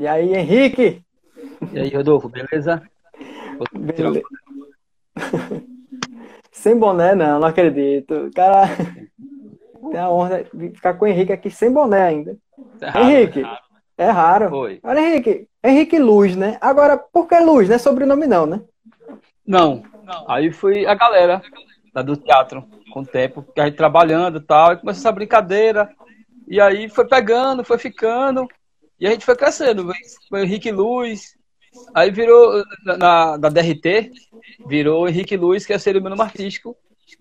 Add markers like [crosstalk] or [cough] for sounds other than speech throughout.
E aí, Henrique? E aí, Rodolfo, beleza? Beleza. [laughs] sem boné, não, não acredito. Cara, tem a honra de ficar com o Henrique aqui sem boné ainda. É raro, Henrique, é raro. é raro. Olha, Henrique, Henrique Luz, né? Agora, por que Luz? Não é sobrenome não, né? Não, aí foi a galera lá do teatro, com o tempo, que a gente trabalhando e tal, e começou essa brincadeira, e aí foi pegando, foi ficando, e a gente foi crescendo, foi o Henrique Luz, aí virou, na, na- da DRT, virou Henrique Luz, que é ser o meu nome artístico,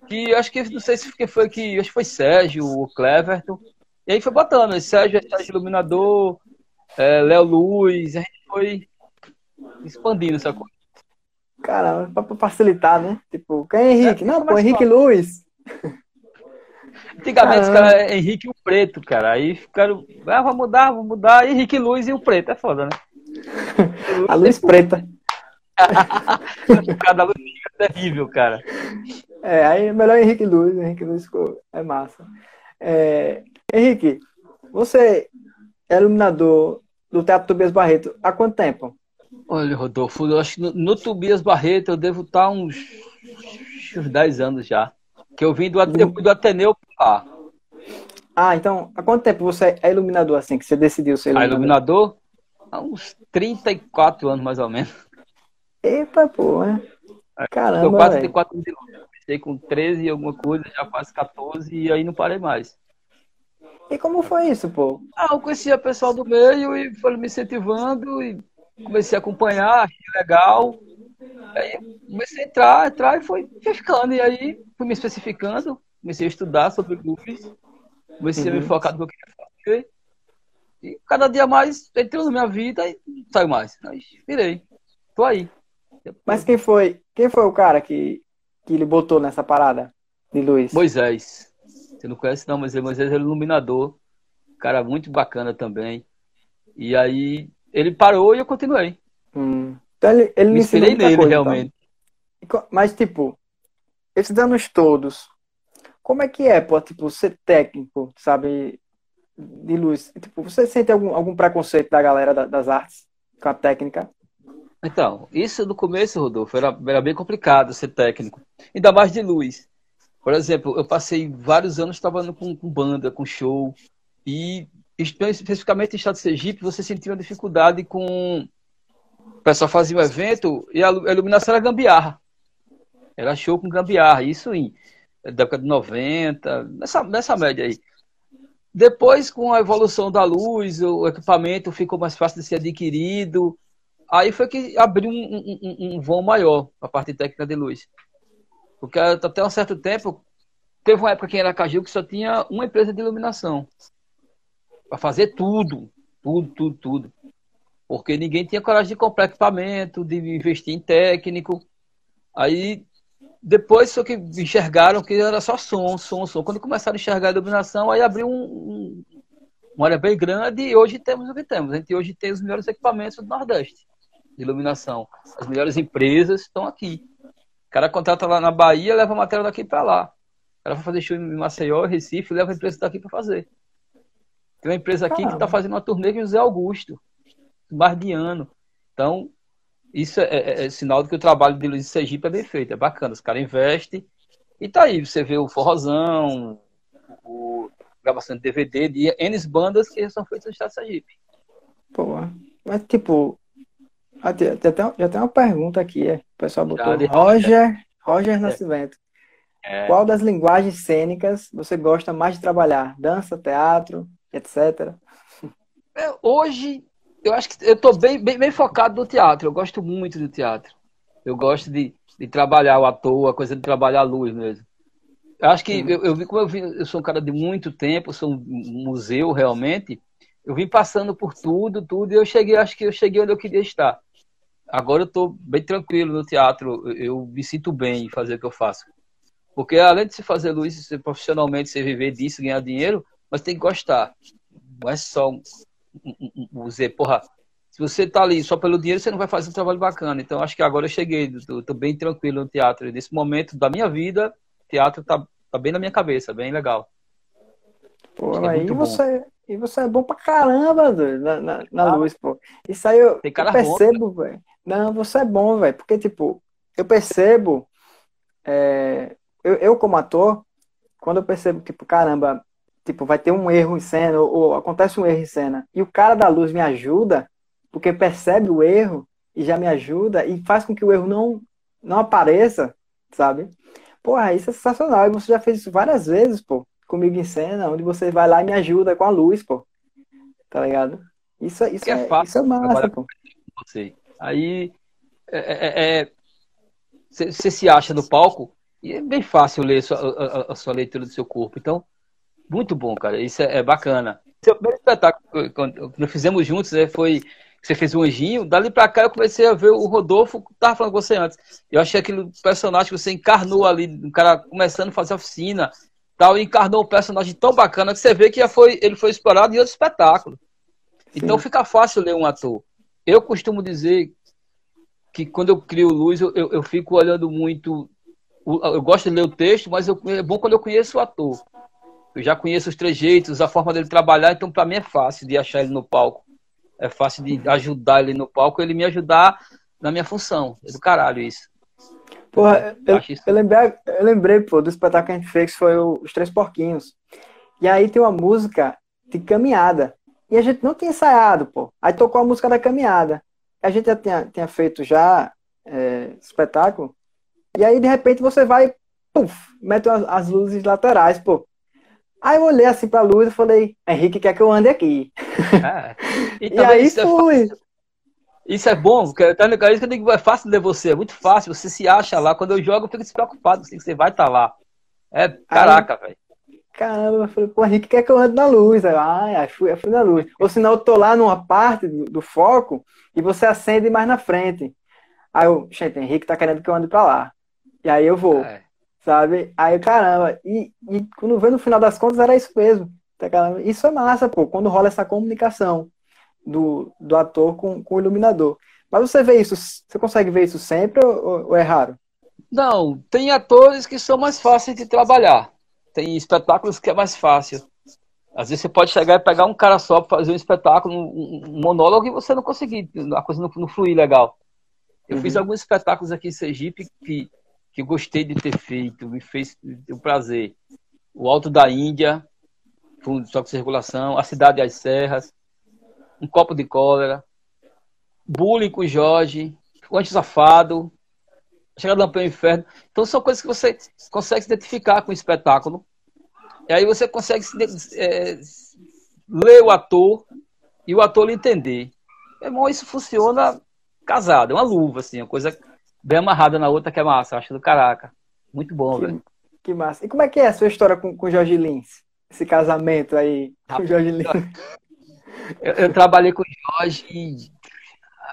que eu acho que, não sei se foi que, acho que foi Sérgio, o Cleverton, e aí foi botando, Sérgio, Sérgio Iluminador, é, Léo Luz, a gente foi expandindo essa coisa. Cara, pra, pra facilitar, né? Tipo, quem é Henrique? É, não, pô, Henrique. Luz. Antigamente os Caramba. caras é Henrique e o Preto, cara. Aí ficaram, ah, vamos mudar, vamos mudar. Henrique Luz e o Preto, é foda, né? [laughs] A luz preta. [laughs] Cada luz fica terrível, cara. É, aí é melhor Henrique Luz. Henrique Luz ficou, é massa. É, Henrique, você é iluminador do Teatro Tobias Barreto há quanto tempo? Olha, Rodolfo, eu acho que no, no Tobias Barreto eu devo estar uns, uns 10 anos já. Que eu vim do, eu do Ateneu pra lá. Ah, então, há quanto tempo você é iluminador assim, que você decidiu ser A iluminador? iluminador, há uns 34 anos mais ou menos. Eita, pô, né? Tô Caramba, quase velho. 34 anos de. Comecei com 13 e alguma coisa, já quase 14 e aí não parei mais. E como foi isso, pô? Ah, eu conhecia pessoal do meio e foram me incentivando e comecei a acompanhar, achei legal. Aí comecei a entrar, entrar e foi, foi ficando. E aí fui me especificando, comecei a estudar sobre luz, comecei a me Uhum. focar no que eu queria fazer. E cada dia mais entrou na minha vida e não saiu mais. Aí virei. Tô aí. Mas quem foi, quem foi o cara que, que ele botou nessa parada de luz? Moisés. Você não conhece não, mas Moisés é iluminador. Cara muito bacana também. E aí ele parou e eu continuei. Hum. Então ele, ele Me inspirei nele, coisa, então. realmente. E co- Mas, tipo, esses anos todos, como é que é, pô, tipo, ser técnico, sabe, de luz? Tipo, você sente algum, algum preconceito da galera da- das artes com a técnica? Então, isso no começo, Rodolfo, era, era bem complicado ser técnico. Ainda mais de luz. Por exemplo, eu passei vários anos trabalhando com, com banda, com show. E espe- especificamente em estado de Sergipe, você sentia uma dificuldade com. Pessoal fazia um evento e a lu- a iluminação era gambiarra. Era show com gambiarra. Isso em da década de 90, nessa, nessa média aí. Depois, com a evolução da luz, o equipamento ficou mais fácil de ser adquirido. Aí foi que abriu um, um, um- vão maior a parte técnica de luz. Porque até um certo tempo, teve uma época aqui em Aracaju que só tinha uma empresa de iluminação. Para fazer tudo, tudo, tudo, tudo. Porque ninguém tinha coragem de comprar equipamento, de investir em técnico. Aí, depois só que enxergaram que era só som, som, som. Quando começaram a enxergar a iluminação, aí abriu um, um, uma área bem grande e hoje temos o que temos. A gente hoje tem os melhores equipamentos do Nordeste de iluminação. As melhores empresas estão aqui. O cara contrata lá na Bahia, leva a matéria daqui para lá. O cara vai fazer show em Maceió, Recife, leva a empresa daqui para fazer. Tem uma empresa aqui que está Caramba. fazendo uma turnê com José Augusto, mais de ano. Então, isso é, é- é sinal de que o trabalho de Luiz de Sergipe é bem feito, é bacana. Os caras investem. E tá aí, você vê o Forrozão, o gravação de DVD de N bandas que são feitas no estado de Sergipe. Pô, mas, tipo, ah, até- já tem uma pergunta aqui, é. O pessoal botou de- Roger, Roger Nascimento. É. Qual das linguagens cênicas você gosta mais de trabalhar? Dança, teatro, etc. É, Hoje, eu acho que eu estou bem, bem, bem focado no teatro. Eu gosto muito do teatro. Eu gosto de, de trabalhar o ator, a coisa de trabalhar a luz mesmo. Eu acho que eu, eu vi como eu, vi, eu sou um cara de muito tempo, sou um museu realmente. Eu vim passando por tudo, tudo, e eu cheguei, acho que eu cheguei onde eu queria estar. Agora eu estou bem tranquilo no teatro, eu, me sinto bem em fazer o que eu faço. Porque além de se fazer luz, profissionalmente, você viver disso, ganhar dinheiro, mas tem que gostar. Não é só um dizer, porra, se você tá ali só pelo dinheiro, você não vai fazer um trabalho bacana. Então, acho que agora eu cheguei, tô, tô bem tranquilo no teatro. Nesse momento da minha vida, teatro tá, tá bem na minha cabeça, bem legal. Pô, é aí você, e você é bom pra caramba, doido, na, na, na ah, luz, pô. Isso aí eu, eu percebo, velho. Não, você é bom, velho. Porque, tipo, eu percebo. É, eu, eu, como ator, quando eu percebo, tipo, caramba, tipo, vai ter um erro em cena, ou, ou, acontece um erro em cena, e o cara da luz me ajuda, porque percebe o erro e já me ajuda e faz com que o erro não, não apareça, sabe? Porra, isso é sensacional. E você já fez isso várias vezes, pô comigo em cena, onde você vai lá e me ajuda com a luz, pô. Tá ligado? Isso, é, isso, é, é fácil, isso é massa, pô. Você. Aí é, você é, é, se acha no palco e é bem fácil ler a sua, a, a sua, leitura do seu corpo. Então, muito bom, cara. Isso é, é bacana. Seu primeiro espetáculo, quando nós fizemos juntos, né, foi você fez um anjinho, dali pra cá eu comecei a ver o Rodolfo, tava falando com você antes. Eu achei aquele personagem que você encarnou ali, um cara começando a fazer oficina, tal, e encarnou um personagem tão bacana que você vê que já foi, ele foi explorado em outro espetáculo. Sim. Então fica fácil ler um ator. Eu costumo dizer que quando eu crio luz, eu, eu, eu fico olhando muito. Eu gosto de ler o texto, mas eu, é bom quando eu conheço o ator. Eu já conheço os trejeitos, a forma dele trabalhar, então para mim é fácil de achar ele no palco. É fácil de ajudar ele no palco, ele me ajudar na minha função. É do caralho isso. Porra, eu, eu, lembrei, eu lembrei, pô, do espetáculo que a gente fez, que foi o, Os Três Porquinhos. E aí tem uma música de caminhada. E a gente não tinha ensaiado, pô. Aí tocou a música da caminhada. A gente já tinha, tinha feito já é, espetáculo. E aí, de repente, você vai, puf, mete as, as luzes laterais, pô. Aí eu olhei assim pra luz e falei, Henrique quer que eu ande aqui. [laughs] É. E, e aí fui. Isso é bom, porque tá ligado? Isso que eu digo, é fácil ler você, é muito fácil, você se acha lá. Quando eu jogo, eu fico despreocupado, assim, que você vai estar tá lá. É, caraca, velho. Caramba, eu falei, pô, Henrique quer que eu ande na luz. Aí, ah, fui, eu fui na luz. Ou senão eu tô lá numa parte do, do, foco e você acende mais na frente. Aí eu, gente, Henrique tá querendo que eu ande pra lá. E aí eu vou, é. Sabe? Aí, caramba, e, e quando vê no final das contas era isso mesmo. Tá, isso é massa, pô, quando rola essa comunicação do, do ator com, com o iluminador. Mas você vê isso, você consegue ver isso sempre ou, ou é raro? Não, tem atores que são mais fáceis de trabalhar. Tem espetáculos que é mais fácil. Às vezes você pode chegar e pegar um cara só para fazer um espetáculo, um, um, monólogo, e você não conseguir, a coisa não, não fluir legal. Eu uhum. fiz alguns espetáculos aqui em Sergipe que, que gostei de ter feito, me fez o prazer. O Alto da Índia, Fundo Toque de Circulação, A Cidade das Serras, um copo de cólera, bullying com Jorge, o anti-safado, chegada do inferno. Então são coisas que você consegue se identificar com o espetáculo. E aí você consegue se, é, ler o ator e o ator lhe entender. É bom, isso funciona casado, é uma luva, assim, uma coisa bem amarrada na outra que é massa, acho do caraca. Muito bom, velho. Que massa. E como é que é a sua história com o Jorge Lins? Esse casamento aí com o Jorge Lins? [laughs] Eu, eu, trabalhei com o Jorge,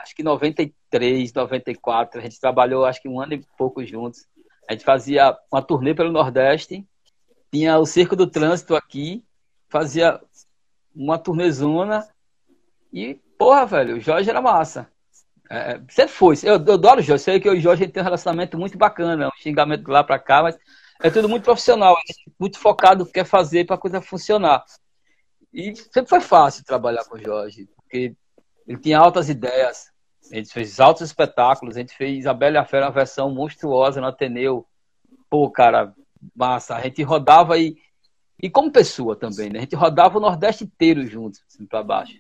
acho que 93, 94. A gente trabalhou, acho que um ano e pouco juntos. A gente fazia uma turnê pelo Nordeste, tinha o Circo do Trânsito aqui, fazia uma turnezona e, porra, velho, o Jorge era massa. É, sempre foi. Eu, eu adoro o Jorge. Sei que o Jorge tem um relacionamento muito bacana, um xingamento lá pra cá, mas é tudo muito profissional, muito focado no que quer fazer para a coisa funcionar. E sempre foi fácil trabalhar com o Jorge, porque ele tinha altas ideias, a gente fez altos espetáculos, a gente fez a Bela e a Fera, uma versão monstruosa no Ateneu. Pô, cara, massa. A gente rodava e, e como pessoa também, né? A gente rodava o Nordeste inteiro juntos, assim, pra baixo.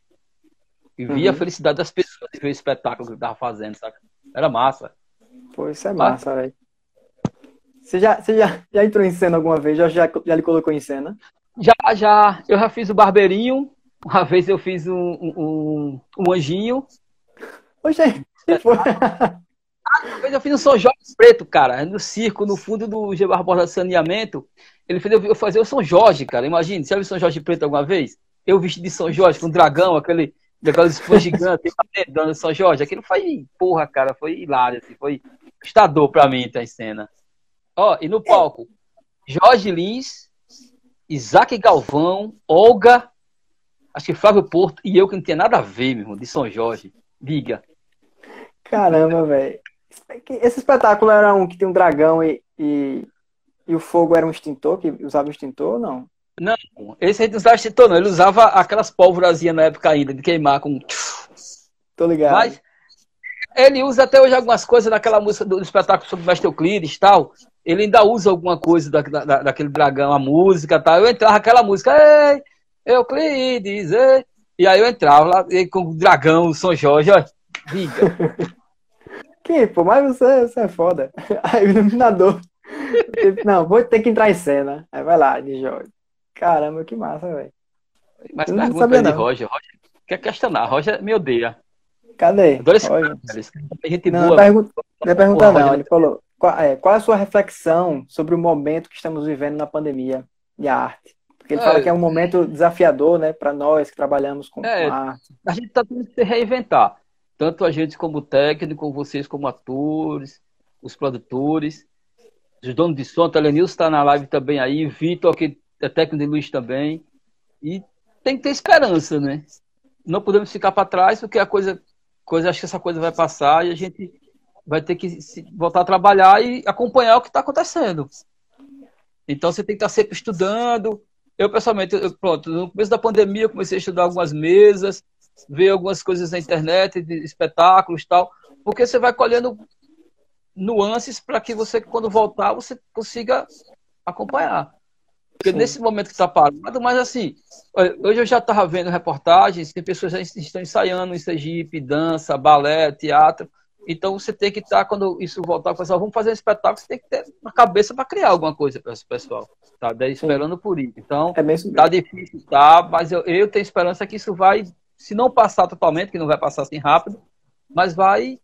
E via uhum. a felicidade das pessoas ver o espetáculo que ele tava fazendo, saca? Era massa. Pô, isso é massa, velho. Você já, você já, já entrou em cena alguma vez? Já, já, já lhe colocou em cena? Já, já. Eu já fiz o Barbeirinho. Uma vez eu fiz um, um, um anjinho. Oxe, que foi? Uma vez eu fiz um São Jorge Preto, cara, no circo, no fundo do G. Barbosa Saneamento. Ele fez eu fazer o São Jorge, cara. Imagina, você já viu São Jorge Preto alguma vez? Eu vesti de São Jorge com um dragão, aquele, aquelas esponjas gigantes, dando São Jorge. Aquilo foi, porra, cara, foi hilário, assim, foi assustador pra mim, tá em cena. Ó, e no palco, Jorge Lins, Isaac Galvão, Olga, acho que Flávio Porto e eu que não tinha nada a ver, meu irmão, de São Jorge. Diga. Caramba, velho. Esse espetáculo era um que tinha um dragão e, e, e, o fogo era um extintor, que usava um extintor ou não? Não, esse aí não usava extintor, não. Ele usava aquelas pólvorazinhas na época ainda, de queimar com. Tô ligado. Mas ele usa até hoje algumas coisas naquela música do espetáculo sobre o Mestre Euclides e tal. Ele ainda usa alguma coisa da, da, daquele dragão, a música tal. Eu entrava aquela música, ei, Euclides, ei. E aí eu entrava lá com o dragão, o São Jorge, ó, diga. [laughs] que, pô, mas você, você é foda. [laughs] Aí o iluminador. [laughs] Não, vou ter que entrar em cena. Aí vai lá, de Jorge. Caramba, que massa, velho. Mas eu pergunta sabia, de Roger. Roger quer questionar. Roger me odeia. Cadê? Adoro esse Roger. Gente não, boa. Pergunta, não é pergunta não. Roger... Ele falou, qual é, qual é a sua reflexão sobre o momento que estamos vivendo na pandemia de arte? Porque ele é, fala que é um momento desafiador, né, para nós que trabalhamos com, é, com arte. A gente está tendo que se reinventar. Tanto a gente como técnico, vocês como atores, os produtores, os donos de som, o Telenilson está na live também aí, Vitor, que é técnico de luz também. E tem que ter esperança, né? Não podemos ficar para trás, porque a coisa, coisa, acho que essa coisa vai passar e a gente vai ter que voltar a trabalhar e acompanhar o que está acontecendo. Então você tem que estar tá sempre estudando. Eu, pessoalmente, eu, pronto, no começo da pandemia eu comecei a estudar algumas mesas, ver algumas coisas na internet, de espetáculos e tal, porque você vai colhendo nuances para que você, quando voltar, você consiga acompanhar. Porque Sim. nesse momento que está parado, mas assim, hoje eu já estava vendo reportagens, tem pessoas que já estão ensaiando em Sergipe, dança, balé, teatro. Então você tem que estar, tá, quando isso voltar, pessoal, vamos fazer um espetáculo, você tem que ter uma cabeça para criar alguma coisa para esse pessoal. Tá? Daí esperando Sim. por isso. Então, é tá difícil, tá? Mas eu, eu tenho esperança que isso vai, se não passar totalmente, que não vai passar assim rápido, mas vai,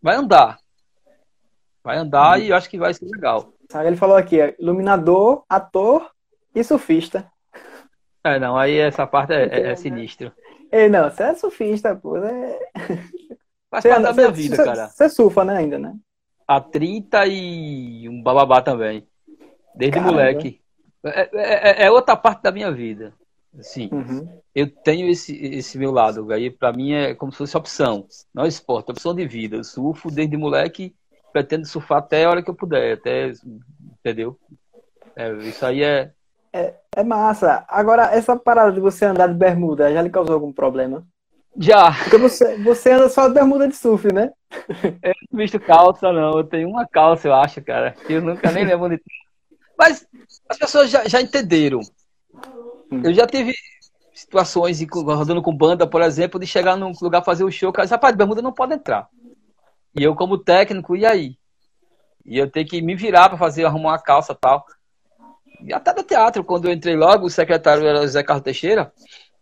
vai andar. Vai andar uhum. e eu acho que vai ser legal. Ele falou aqui, iluminador, ator e surfista. É, não, aí essa parte é, é, é sinistro. Ei, não, você é surfista, pô. É... Faz parte da minha vida, cara. Você surfa, né, ainda, né? Há 30 e um bababá também. Desde Caramba. moleque. É, é, é, é, outra parte da minha vida. Assim, uhum. eu tenho esse, esse meu lado, aí para mim é como se fosse opção, não esporte, opção de vida. Eu surfo desde moleque pretendo surfar até a hora que eu puder, até, entendeu? É, isso aí é... é... é. massa. Agora, essa parada de você andar de bermuda, já lhe causou algum problema? Já. Porque você, você anda só de bermuda de surf, né? Eu não visto calça, não. Eu tenho uma calça, eu acho, cara. Que eu nunca nem lembro de. Mas as pessoas já, já entenderam. Hum. Eu já tive situações, rodando com banda, por exemplo, de chegar num lugar fazer o um show, cara, rapaz, bermuda não pode entrar. E eu, como técnico, e aí? E eu tenho que me virar para fazer, arrumar uma calça e tal. E até no teatro, quando eu entrei logo, o secretário era o Zé Carlos Teixeira,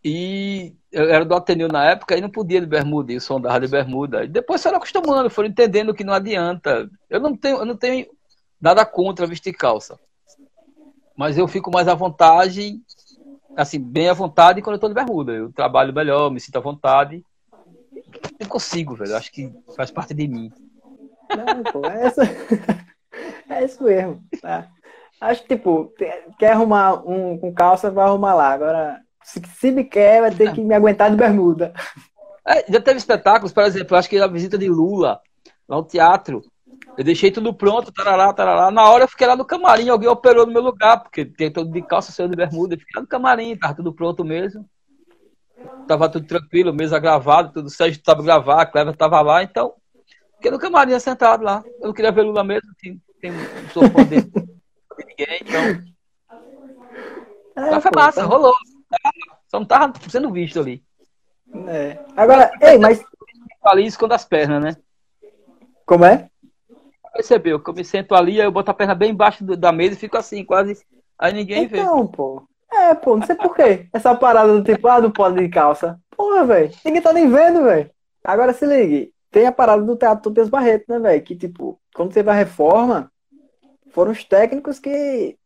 e eu era do Ateneu na época e não podia de bermuda, e o som dava de bermuda. E depois foram acostumando, foram entendendo que não adianta. Eu não tenho, eu não tenho nada contra vestir calça. Mas eu fico mais à vontade, assim, bem à vontade quando eu tô de bermuda. Eu trabalho melhor, me sinto à vontade. Eu consigo, velho. Acho que faz parte de mim. Não, pô, é, essa... [laughs] é isso mesmo. Tá? Acho que, tipo, quer arrumar um com calça, vai arrumar lá. Agora, se, se me quer, vai ter que me aguentar de bermuda. É, já teve espetáculos, por exemplo, acho que a visita de Lula, lá no teatro. Eu deixei tudo pronto, tarará, tarará. Na hora eu fiquei lá no camarim, alguém operou no meu lugar, porque tem todo de calça, saiu de bermuda. Eu fiquei lá no camarim, tava tudo pronto mesmo. Tava tudo tranquilo, mesa gravada, tudo. O Sérgio tava gravado, a Cleber tava lá, então. Fiquei no camarim sentado lá. Eu não queria ver Lula mesmo, tem, tem um sofá dele. de ninguém, então. É, então foi pô, massa, tá... rolou. Só não tava sendo visto ali. É. Agora, ei, mas. Ali escondo as pernas, né? Como é? Percebeu? Que eu me sento ali, aí eu boto a perna bem embaixo da mesa e fico assim, quase. Aí ninguém então, vê. Não, pô. É, pô, não sei porquê. Essa parada do tipo, ah, não pode de calça. Porra, velho. Ninguém tá nem vendo, velho. Agora se ligue. Tem a parada do Teatro Tobias Barreto, né, velho? Que, tipo, quando teve a reforma, foram os técnicos que,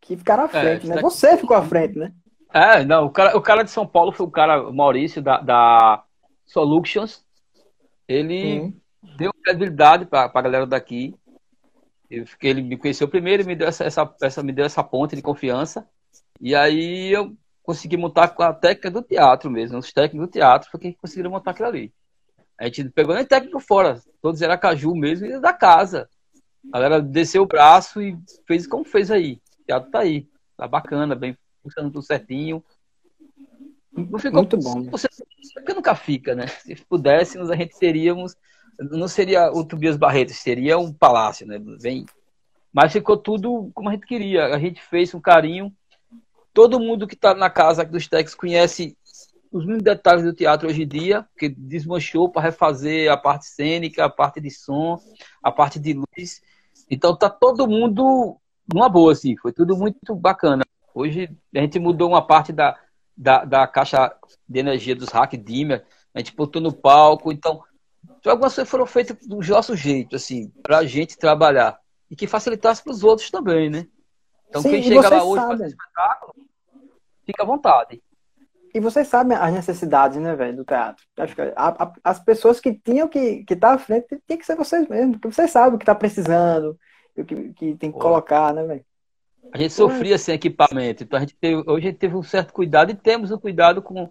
que ficaram à é, frente, é, né? Você ficou à frente, né? É, não, o cara, o cara de São Paulo foi o cara, o Maurício, da, da Solutions. Ele deu credibilidade pra, pra galera daqui. Eu, ele me conheceu primeiro e me deu essa, essa, essa, me deu essa ponte de confiança. E aí eu consegui montar com a técnica do teatro mesmo, os técnicos do teatro, foi que conseguiram montar aquilo ali. A gente pegou nem técnico fora, todos era caju mesmo e da casa. A galera desceu o braço e fez como fez aí. O teatro tá aí. Tá bacana, bem funcionando tudo certinho. Não ficou, Muito bom. Você, porque nunca fica, né? Se pudéssemos, a gente teríamos. Não seria o Tobias Barreto, seria um palácio, né? Bem, mas ficou tudo como a gente queria. A gente fez um carinho. Todo mundo que está na casa dos Tex conhece os mínimos detalhes do teatro hoje em dia, que desmanchou para refazer a parte cênica, a parte de som, a parte de luz. Então tá todo mundo numa boa, assim. Foi tudo muito bacana. Hoje a gente mudou uma parte da, da, da caixa de energia dos Hack Dimmer, a gente botou no palco. Então, algumas coisas foram feitas do nosso jeito, assim, para a gente trabalhar. E que facilitasse para os outros também, né? Então, Sim, quem chega lá hoje para espetáculo, fica à vontade. E vocês sabem as necessidades, né, velho, do teatro. A, a, as pessoas que tinham que estar tá à frente tem que ser vocês mesmos, porque vocês sabem o que está precisando, o que, que tem que Pô. colocar, né, velho? A gente sofria sem equipamento, então a gente teve, hoje a gente teve um certo cuidado e temos um cuidado com,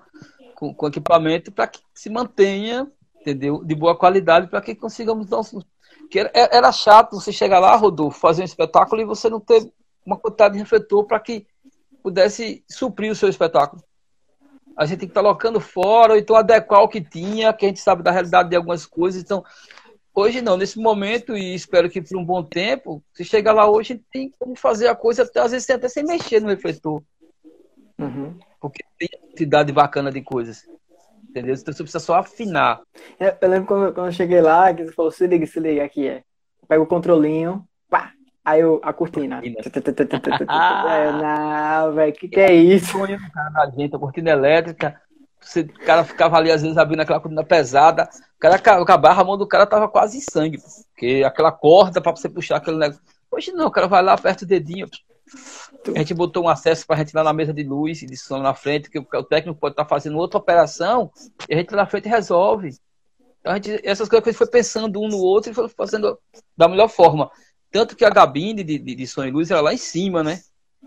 com, com equipamento para que se mantenha, entendeu? De boa qualidade para que consigamos dar um. Que era, era chato você chegar lá, Rodolfo, fazer um espetáculo e você não ter uma quantidade de refletor para que pudesse suprir o seu espetáculo a gente tem que estar tá colocando fora, ou então adequar o que tinha, que a gente sabe da realidade de algumas coisas. Então, hoje não, nesse momento, e espero que por um bom tempo, se chegar lá hoje, tem como fazer a coisa, até, às vezes até sem mexer no refletor. Uhum. Porque tem quantidade bacana de coisas. Entendeu? Então você precisa só afinar. É, eu lembro quando, quando eu cheguei lá, que você falou, se liga, se liga, aqui é. Pega o controlinho, Aí eu, a cortina. [laughs] Não, velho, que que é isso? Sonho do cara da gente, a cortina elétrica. Você, o cara ficava ali, às vezes, abrindo aquela cortina pesada. O cara acabava, a mão do cara tava quase em sangue. Porque aquela corda para você puxar aquele negócio. Hoje não, o cara vai lá, aperta o dedinho. A gente botou um acesso para a gente lá na mesa de luz e de som na frente, que o técnico pode estar tá fazendo outra operação e a gente lá na frente resolve. Então a gente, essas coisas que a gente foi pensando um no outro e foi fazendo da melhor forma. Tanto que a gabine de, de, de som e luz era lá em cima, né?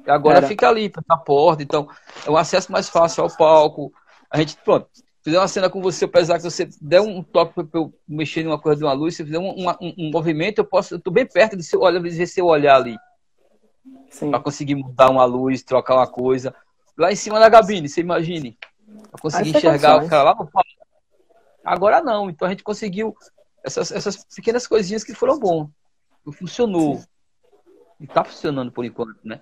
E agora era. fica ali, na porta. Então, é um acesso mais fácil ao palco. A gente, pronto, fizer uma cena com você, apesar que você der um toque para eu mexer em uma coisa de uma luz, se fizer um, um, um, movimento, eu posso, eu tô bem perto de seu olhar, ver seu olhar ali. Para conseguir mudar uma luz, trocar uma coisa. Lá em cima da gabine, você imagine. Para conseguir enxergar o cara lá no palco. Agora não, então a gente conseguiu essas, essas pequenas coisinhas que foram bom funcionou. Sim. E tá funcionando por enquanto, né?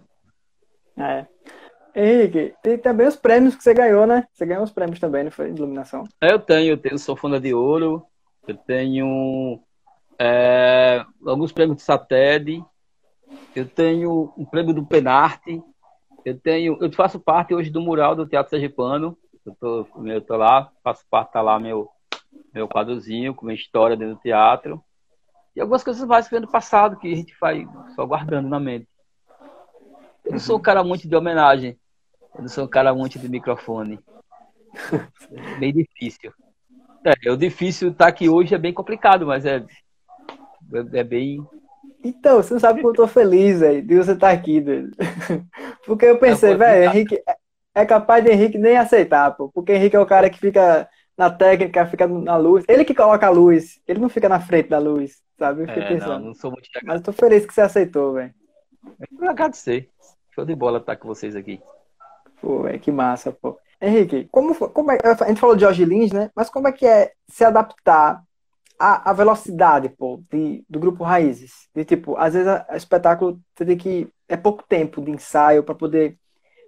É. Henrique, tem também os prêmios que você ganhou, né? Você ganhou os prêmios também, não foi? De iluminação. É, eu tenho, eu tenho Sofona de Ouro, eu tenho é, alguns prêmios de SATED, eu tenho um prêmio do Penarte, eu tenho, eu faço parte hoje do mural do Teatro Sergipano, eu tô, eu tô lá, faço parte, tá lá meu, meu quadrozinho com minha história dentro do teatro. E algumas coisas básicas do passado que a gente vai só guardando na mente. Eu não sou um cara muito de homenagem. Eu não sou um cara muito de microfone. É bem difícil. É, o difícil estar tá aqui hoje é bem complicado, mas é, é, é bem. Então, você não sabe como eu tô feliz, velho, de você estar tá aqui, velho. Porque eu pensei, velho, Henrique, é, é capaz de Henrique nem aceitar, pô. Porque Henrique é o cara que fica na técnica, fica na luz. Ele que coloca a luz, ele não fica na frente da luz, sabe? Eu fiquei é, pensando. Não, não sou muito Mas tô feliz que você aceitou, velho. Eu agradecer. Show de bola estar com vocês aqui. Pô, véio, que massa, pô. Henrique, como, como é, a gente falou de Jorge Lins, né? Mas como é que é se adaptar à, à velocidade, pô, de, do grupo Raízes? De tipo, às vezes o espetáculo você tem que. É pouco tempo de ensaio para poder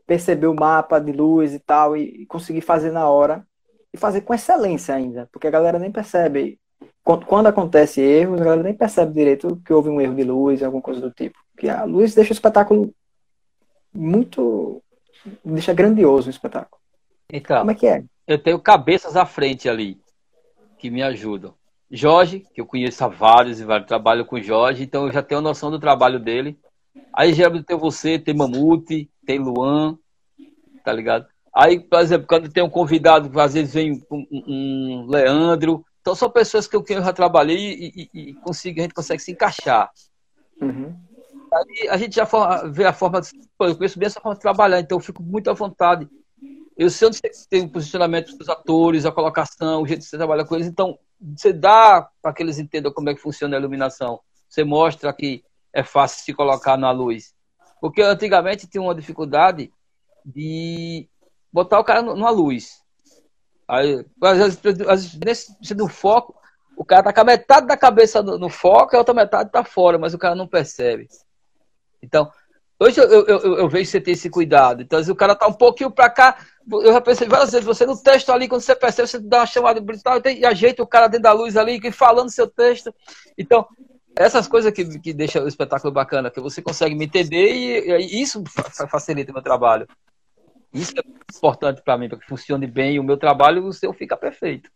perceber o mapa de luz e tal e conseguir fazer na hora e fazer com excelência ainda, porque a galera nem percebe. Quando acontece erros, a galera nem percebe direito que houve um erro de luz, alguma coisa do tipo. Que a luz deixa o espetáculo muito. deixa grandioso o espetáculo. Então, Como é que é? Eu tenho cabeças à frente ali que me ajudam. Jorge, que eu conheço há vários e vários, trabalho com Jorge, então eu já tenho noção do trabalho dele. Aí já tem você, tem Mamute, tem Luan, tá ligado? Aí, por exemplo, quando tem um convidado, às vezes vem um, um Leandro. Então, são pessoas que eu, que eu já trabalhei e, e, e consigo, a gente consegue se encaixar. Uhum. Aí a gente já vê a forma, de, eu conheço bem essa forma de trabalhar, então eu fico muito à vontade. Eu sei onde você tem o posicionamento dos atores, a colocação, o jeito que você trabalha com eles. Então, você dá para que eles entendam como é que funciona a iluminação. Você mostra que é fácil se colocar na luz. Porque antigamente tinha uma dificuldade de botar o cara numa luz. Aí, às vezes, às vezes nesse, no foco, o cara tá com a metade da cabeça no, foco e a outra metade tá fora, mas o cara não percebe. Então, Hoje eu, eu, eu, eu, vejo você ter esse cuidado. Então, se o cara tá um pouquinho para cá, eu já pensei várias vezes, você no texto ali, quando você percebe, você dá uma chamada brutal e ajeita o cara dentro da luz ali, falando seu texto. Então, essas coisas que, que deixam o espetáculo bacana, que você consegue me entender e, e isso facilita o meu trabalho. Isso é importante para mim, para que funcione bem o meu trabalho, o seu fica perfeito.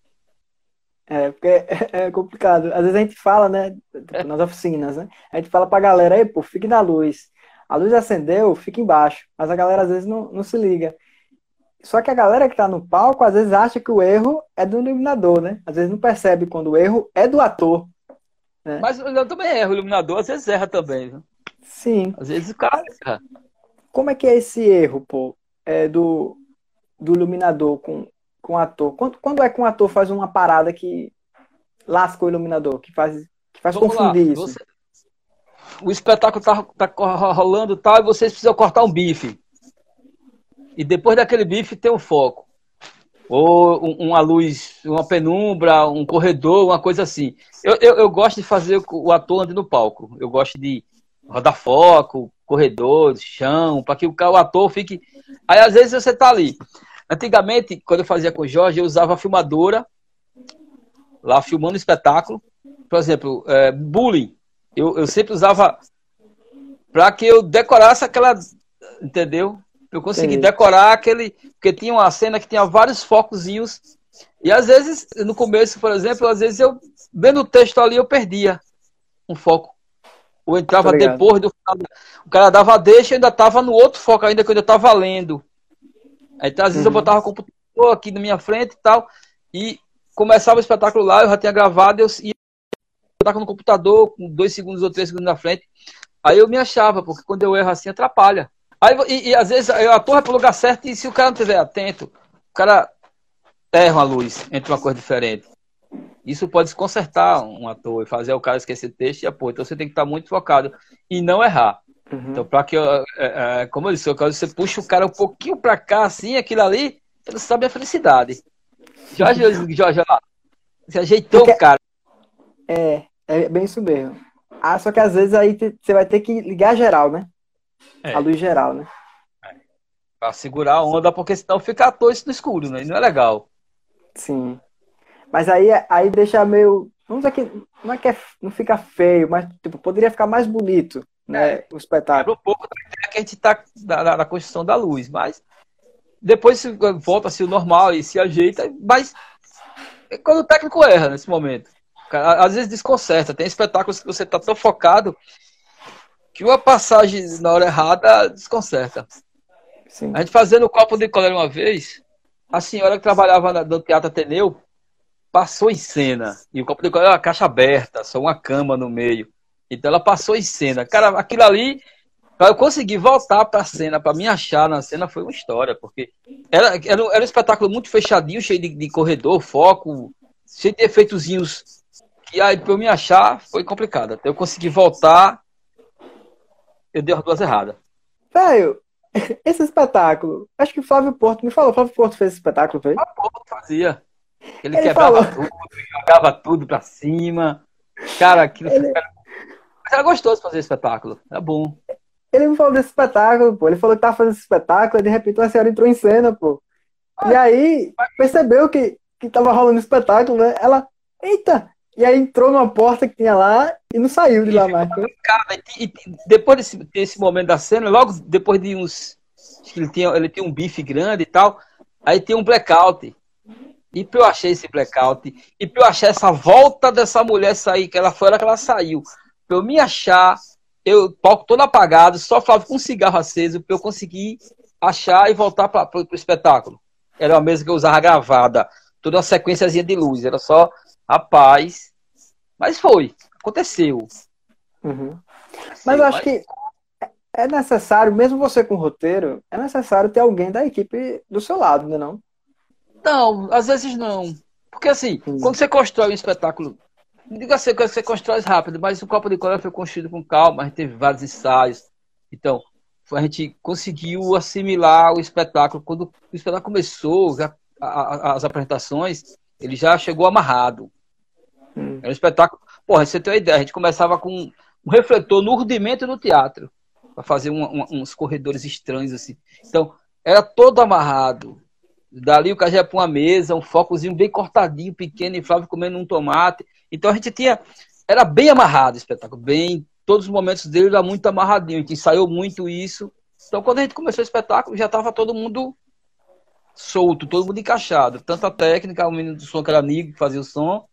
É, porque é, é complicado. Às vezes a gente fala, né, tipo, nas oficinas, né? A gente fala pra galera, aí, pô, fique na luz. A luz acendeu, fica embaixo. Mas a galera às vezes não, não se liga. Só que a galera que tá no palco, às vezes acha que o erro é do iluminador, né? Às vezes não percebe quando o erro é do ator. Né? Mas eu também erro, o iluminador às vezes erra também. Viu? Sim. Às vezes o cara erra. Como é que é esse erro, pô, é do, do iluminador com, com o ator? Quando, quando é que um ator faz uma parada que lasca o iluminador, que faz, que faz confundir lá, isso? Você, o espetáculo tá, tá rolando tal, e vocês precisam cortar um bife. E depois daquele bife tem um foco. Ou uma luz, uma penumbra, um corredor, uma coisa assim. Eu, eu, eu gosto de fazer o ator andando no palco. Eu gosto de rodar foco, corredor, chão, para que o, ator fique. Aí às vezes você tá ali. Antigamente, quando eu fazia com o Jorge, eu usava a filmadora, lá filmando espetáculo. Por exemplo, é, bullying eu, eu sempre usava para que eu decorasse aquela. Entendeu? Eu consegui Sim. decorar aquele. Porque tinha uma cena que tinha vários focozinhos. E às vezes, no começo, por exemplo, às vezes eu, vendo o texto ali, eu perdia um foco. Ou entrava depois do O cara dava deixa e ainda estava no outro foco, ainda que eu ainda estava lendo. Aí, então, às vezes, uhum. eu botava o computador aqui na minha frente e tal. E começava o espetáculo lá, eu já tinha gravado, eu ia tava no computador com dois segundos ou três segundos na frente. Aí eu me achava, porque quando eu erro assim, atrapalha. Aí, e, e às vezes a torre é pro lugar certo e se o cara não estiver atento, o cara erra uma luz entre uma coisa diferente. Isso pode se consertar um ator e fazer o cara esquecer texto e apoio. Então você tem que estar muito focado e não errar. Uhum. Então, para que, é, é, como eu disse, você puxa o cara um pouquinho para cá, assim, aquilo ali, ele sabe a felicidade. Jorge, [laughs] Jorge, lá, você ajeitou Porque... o cara. É, é bem isso mesmo. Ah, só que às vezes aí você vai ter que ligar geral, né? É. A luz geral, né? É. Pra segurar a onda, porque senão fica à toa isso no escuro, né? E não é legal. Sim. Mas aí, aí deixa meio. Vamos dizer que não é que é, não fica feio, mas tipo, poderia ficar mais bonito, né? É. O espetáculo. um pouco da ideia que a gente tá da, da construção da luz, mas depois volta-se o normal e se ajeita, mas é quando o técnico erra nesse momento às vezes desconcerta. Tem espetáculos que você tá tão focado que uma passagem na hora errada desconcerta. Sim. A gente fazendo o copo de colher uma vez, a senhora que trabalhava no Teatro Ateneu passou em cena. E o copo de colher é uma caixa aberta, só uma cama no meio. Então ela passou em cena. Cara, aquilo ali, para eu conseguir voltar para a cena, para me achar na cena, foi uma história, porque era, era, era um espetáculo muito fechadinho, cheio de, de corredor, foco, cheio de efeitozinhos e aí, pra eu me achar, foi complicado. Até eu consegui voltar, eu dei as duas erradas. Velho, [laughs] esse espetáculo, acho que o Flávio Porto me falou. O Flávio Porto fez esse espetáculo, fez? O Porto fazia. Ele, Ele quebrava falou. tudo, jogava tudo pra cima. Cara, aquilo Ele... Mas era gostoso fazer esse espetáculo. Era bom. Ele me falou desse espetáculo, pô. Ele falou que tava fazendo esse espetáculo, e de repente a senhora entrou em cena, pô. Ah, e aí, percebeu que, que tava rolando espetáculo, né? Ela, eita, e aí entrou numa porta que tinha lá e não saiu de lá mais. Cara, e, e, depois desse, desse momento da cena, logo depois de uns. Ele tinha, ele tinha um bife grande e tal. Aí tem um blackout. E pra eu achar esse blackout, e pra eu achar essa volta dessa mulher sair, que ela foi hora que ela saiu. Pra eu me achar, eu palco todo apagado, só falava com um cigarro aceso, pra eu conseguir achar e voltar para pro, pro espetáculo. Era uma mesa que eu usava gravada, toda uma sequenciazinha de luz, era só Rapaz. Mas foi. Aconteceu. Uhum. Mas eu acho que é necessário, mesmo você com roteiro, é necessário ter alguém da equipe do seu lado, né não? Não, às vezes não. Porque assim, Sim. quando você constrói um espetáculo, não diga assim que você constrói rápido, mas o Copa de Coreia foi construído com calma, a gente teve vários ensaios. Então, a gente conseguiu assimilar o espetáculo. Quando o espetáculo começou, já, a, a, as apresentações, ele já chegou amarrado. Hum. Era um espetáculo. Porra, você tem uma ideia, a gente começava com um refletor no rudimento no teatro, para fazer um, um, uns corredores estranhos assim. Então, era todo amarrado. Dali o ia para uma mesa, um focozinho bem cortadinho, pequeno, e Flávio comendo um tomate. Então a gente tinha. Era bem amarrado o espetáculo, bem. Todos os momentos dele era muito amarradinho. A gente ensaiou muito isso. Então quando a gente começou o espetáculo, já estava todo mundo solto, todo mundo encaixado. Tanto a técnica, o menino do som que era amigo, que fazia o som,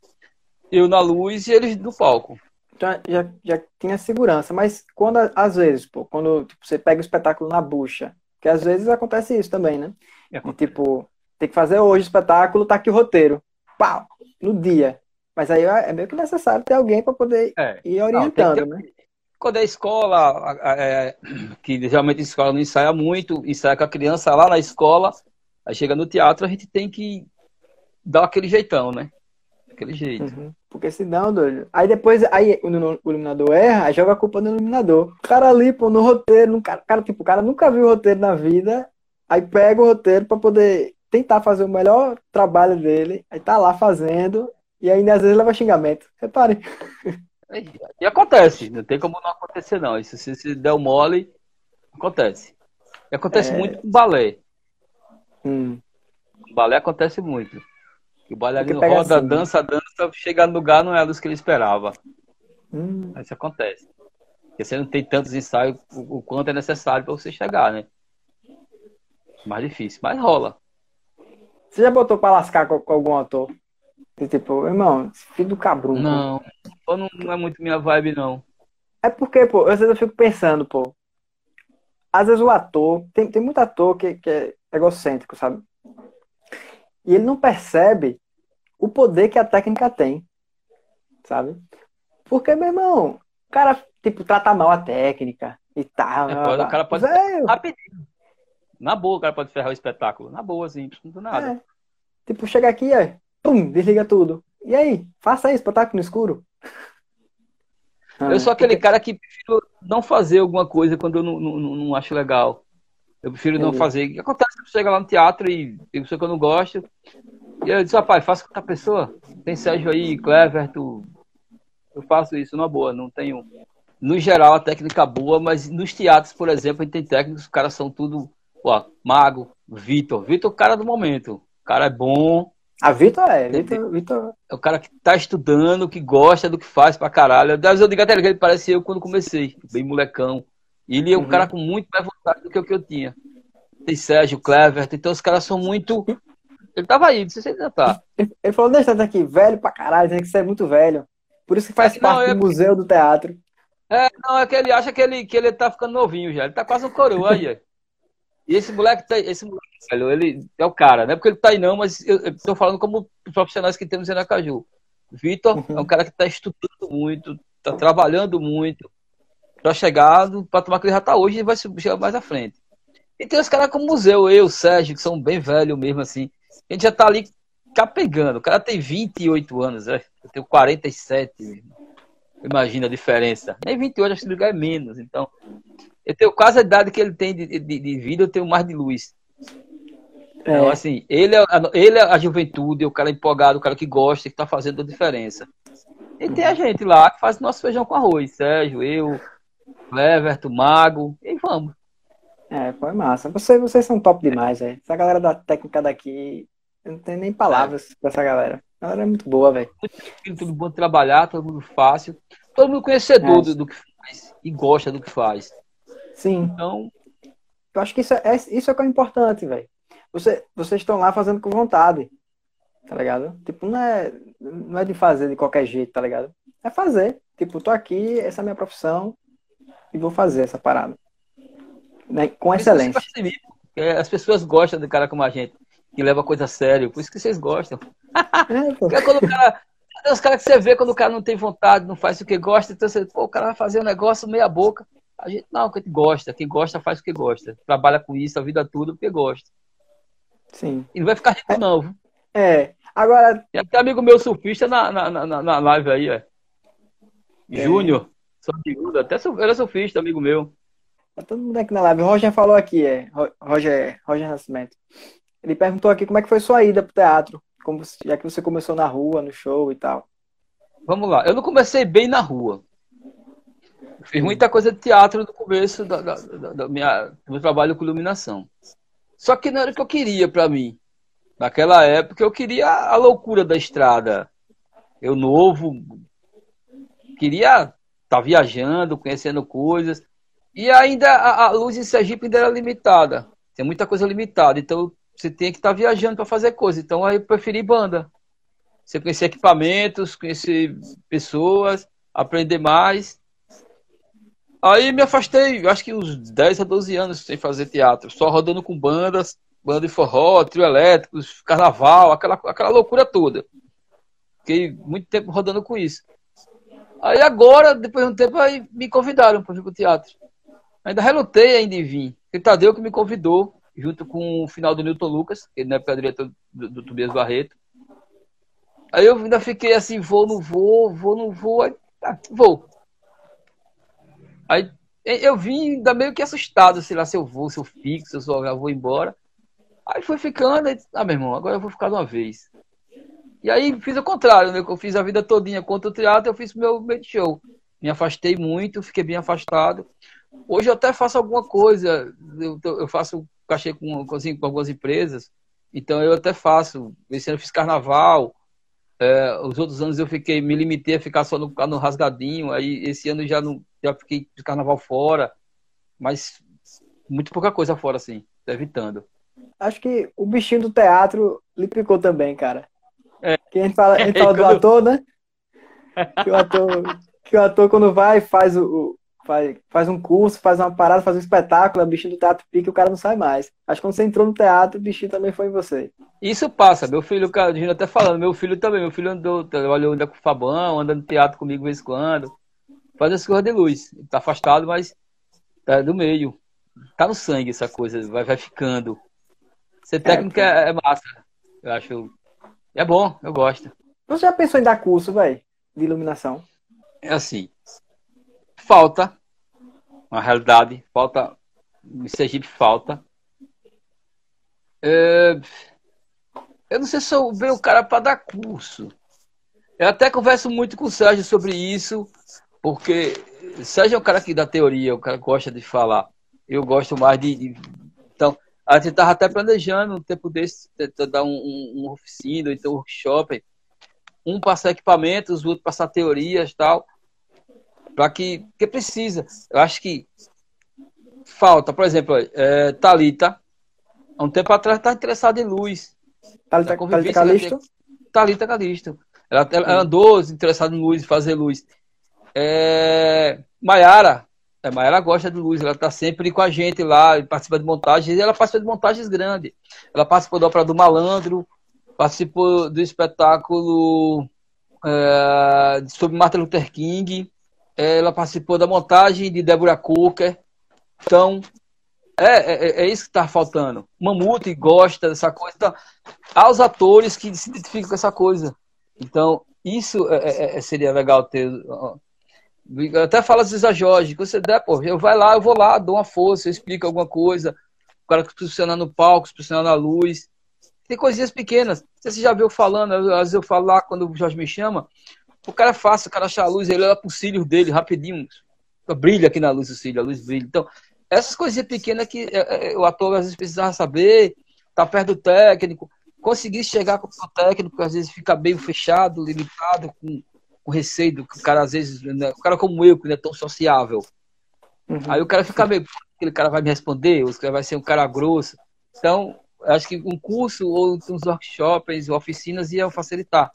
eu na luz e eles no palco. Então já, já tinha segurança, mas quando, às vezes, pô, quando tipo, você pega o espetáculo na bucha, que às vezes acontece isso também, né? É. E, tipo, tem que fazer hoje o espetáculo, tá aqui o roteiro. Pau! No dia. Mas aí é, é meio que necessário ter alguém para poder é. ir orientando, Não, ter... né? Quando é escola, é, que geralmente a escola não ensaia muito, ensaia com a criança lá na escola, aí chega no teatro, a gente tem que dar aquele jeitão, né? Aquele jeito. Uhum. Porque senão, doido. Aí depois, aí o, o iluminador erra, aí joga a culpa no iluminador. O cara ali, pô, no roteiro, no cara, cara, tipo, o cara nunca viu o roteiro na vida, aí pega o roteiro para poder tentar fazer o melhor trabalho dele, aí tá lá fazendo, e ainda às vezes leva xingamento. Reparem. E acontece, não tem como não acontecer, não. Isso se, se der o mole, acontece. E acontece é... muito com balé. Hum. O balé acontece muito. O bailarino roda, assim, dança, dança, chega no lugar, não é a luz que ele esperava. Hum. Isso acontece. Porque você não tem tantos ensaios o, o quanto é necessário para você chegar, né? Mais difícil, mas rola. Você já botou pra lascar com, com algum ator? Tipo, irmão, filho do cabrão. Não, não, não é muito minha vibe, não. É porque, pô, às vezes eu fico pensando, pô. Às vezes o ator, tem, tem muito ator que, que é egocêntrico, sabe? E ele não percebe o poder que a técnica tem, sabe? Porque, meu irmão, o cara, tipo, trata mal a técnica e tal. É, o cara pode. Velho. Rapidinho. Na boa, o cara pode ferrar o espetáculo. Na boa, assim, não do nada. É. Tipo, chega aqui, ó, pum, desliga tudo. E aí, faça aí, espetáculo no escuro. [laughs] Eu sou aquele cara que prefiro não fazer alguma coisa quando eu não, não, não acho legal. Eu prefiro Entendi. não fazer. O que acontece que chega lá no teatro e tem pessoa que eu não gosto. E eu disse, rapaz, faça com outra pessoa. Tem Sérgio aí, Clever, tu... eu faço isso numa boa, não tenho. No geral, a técnica boa, mas nos teatros, por exemplo, a gente tem técnicos, os caras são tudo Pô, Mago, Vitor. Vitor é o cara do momento. O cara é bom. A Vitor é. Vitor, Vitor... É o cara que tá estudando, que gosta do que faz pra caralho. Às vezes eu digo até que ele parece eu quando comecei, bem molecão. E ele é um uhum. cara com muito mais vontade do que o que eu tinha. Tem Sérgio, Clever, então os caras são muito. Ele tava aí, não sei se ele ainda tá. Ele falou, deixa eu aqui, velho pra caralho, tem que ser muito velho. Por isso que faz é, parte não, é... do museu do teatro. É, não, é que ele acha que ele, que ele tá ficando novinho já. Ele tá quase um coroa aí. E esse moleque, tá, esse moleque, velho, ele é o cara, não é porque ele tá aí não, mas eu, tô falando como profissionais que temos em Aracaju. Vitor uhum. é um cara que tá estudando muito, tá trabalhando muito, para chegar para tomar que ele já tá hoje e vai chegar mais à frente. E tem os caras como Museu, eu, Sérgio, que são bem velhos mesmo, assim. A gente já tá ali capegando. O cara tem 28 anos, né? eu tenho 47. Imagina a diferença. Nem 28, acho que lugar é menos. Então, eu tenho quase a idade que ele tem de, de, de vida, eu tenho mais de luz. É. Então, assim, ele é, ele é a juventude, o cara empolgado, o cara que gosta, que tá fazendo a diferença. E tem a gente lá que faz nosso feijão com arroz, Sérgio, eu, Everton, Mago, e vamos. É, foi massa. Vocês, vocês são top demais, velho. Essa galera da técnica daqui, eu não tenho nem palavras é. pra essa galera. A galera é muito boa, velho. Todo mundo trabalhar, todo mundo fácil. Todo mundo conhecedor é. do, do que faz e gosta do que faz. Sim. Então. Eu acho que isso é, isso é que é importante, velho. Você, vocês estão lá fazendo com vontade. Tá ligado? Tipo, não é, não é de fazer de qualquer jeito, tá ligado? É fazer. Tipo, tô aqui, essa é a minha profissão e vou fazer essa parada. Né? Com excelência. As pessoas gostam de cara como a gente, que leva a coisa a sério. Por isso que vocês gostam. É, é quando o cara. Os caras que você vê quando o cara não tem vontade, não faz o que gosta, então você, pô, o cara vai fazer um negócio meia boca. A gente, não, que gosta, quem gosta faz o que gosta. Trabalha com isso a vida toda porque gosta. Sim. E não vai ficar rico, não. É. Agora. Tem até amigo meu surfista na, na, na, na live aí. É. Júnior, só de até é surfista, amigo meu. Tá todo mundo aqui na live. O Roger falou aqui, é. Roger, Roger Nascimento. Ele perguntou aqui como é que foi sua ida pro teatro, como, já que você começou na rua, no show e tal. Vamos lá. Eu não comecei bem na rua. Fiz muita coisa de teatro no começo da, da, da, da minha, do meu trabalho com iluminação. Só que não era o que eu queria para mim. Naquela época eu queria a loucura da estrada. Eu novo, queria estar tá viajando, conhecendo coisas. E ainda a, a, luz em Sergipe ainda era limitada. Tem muita coisa limitada. Então você tem que estar tá viajando para fazer coisa. Então aí eu preferi banda. Você conhecer equipamentos, conhecer pessoas, aprender mais. Aí me afastei, acho que uns 10 a 12 anos sem fazer teatro, só rodando com bandas, banda de forró, trio elétricos, carnaval, aquela, aquela loucura toda. Fiquei muito tempo rodando com isso. Aí agora, depois de um tempo, aí me convidaram para o teatro. Ainda relutei ainda em vir. O Tadeu que me convidou, junto com o final do Newton Lucas, que na época diretor do, do Tobias Barreto. Aí eu ainda fiquei assim, vou, não vou, vou, não vou, aí, ah, vou. Aí eu vim ainda meio que assustado, sei lá, se eu vou, se eu fico, se eu vou embora. Aí foi ficando, aí, ah, meu irmão, agora eu vou ficar de uma vez. E aí fiz o contrário, né? Eu fiz a vida todinha contra o teatro, eu fiz meu meio show. Me afastei muito, fiquei bem afastado. Hoje eu até faço alguma coisa, eu, eu faço cachê com, assim, com algumas empresas, então eu até faço. Esse ano eu fiz carnaval, é, os outros anos eu fiquei, me limitei a ficar só no, no rasgadinho, aí esse ano já não já fiquei de carnaval fora, mas muito pouca coisa fora, assim, evitando. Acho que o bichinho do teatro lhe picou também, cara. É. Que a gente fala, a gente [laughs] fala do ator, né? Que o ator, que o ator quando vai, faz o, faz, faz um curso, faz uma parada, faz um espetáculo, o bichinho do teatro pica e o cara não sai mais. Acho que quando você entrou no teatro, o bichinho também foi em você. Isso passa, meu filho, cara, a gente até falando, meu filho também, meu filho andou, trabalhou ainda com o Fabão, anda no teatro comigo de vez em quando faz as coisas de luz. Ele tá afastado, mas tá do meio. Tá no sangue essa coisa, vai, vai ficando. Ser técnico é, é massa. Eu acho. É bom, eu gosto. Você já pensou em dar curso, velho, de iluminação? É assim. Falta. Uma realidade. Falta. Em Sergipe falta. É... Eu não sei se sou bem o cara para dar curso. Eu até converso muito com o Sérgio sobre isso. Porque é um cara que dá teoria, o cara gosta de falar. Eu gosto mais de. de... Então, a gente estava até planejando um tempo desse, dar um, um, um oficina, então um workshop. Um passar equipamentos, o outro passar teorias tal. Para que. que precisa. Eu acho que falta, por exemplo, é, Talita, há um tempo atrás estava interessada em luz. Talita, Talita Calisto? Talita Calisto. Ela, ela andou interessada em luz, fazer luz. É, Maiara, é, Maiara gosta de luz, ela está sempre com a gente lá, participa de montagens, e ela participa de montagens grandes. Ela participou da Ópera do Malandro, participou do espetáculo é, sobre Martin Luther King, é, ela participou da montagem de Deborah Cooker. Então, é, é, é isso que está faltando. Mamute gosta dessa coisa. Então, há os atores que se identificam com essa coisa. Então, isso é, é, é seria legal ter eu até falo às vezes a Jorge, que você der, pô, eu vai lá, eu vou lá, dou uma força, eu explico alguma coisa, o cara que funciona no palco, funciona na luz. Tem coisinhas pequenas. Você já viu falando, às vezes eu falo lá quando o Jorge me chama, o cara é fácil, o cara achar a luz, ele olha pro cílio dele rapidinho, brilha aqui na luz o cílio, a luz brilha. Então, essas coisinhas pequenas que é, é, o ator às vezes precisava saber, tá perto do técnico, conseguir chegar com o técnico, às vezes fica bem fechado, limitado, com com receio do que o cara às vezes, né, o cara como eu, que não é tão sociável. Uhum. Aí o cara fica meio, aquele cara vai me responder, ou vai ser um cara grosso. Então, acho que um curso ou uns workshops, oficinas iam facilitar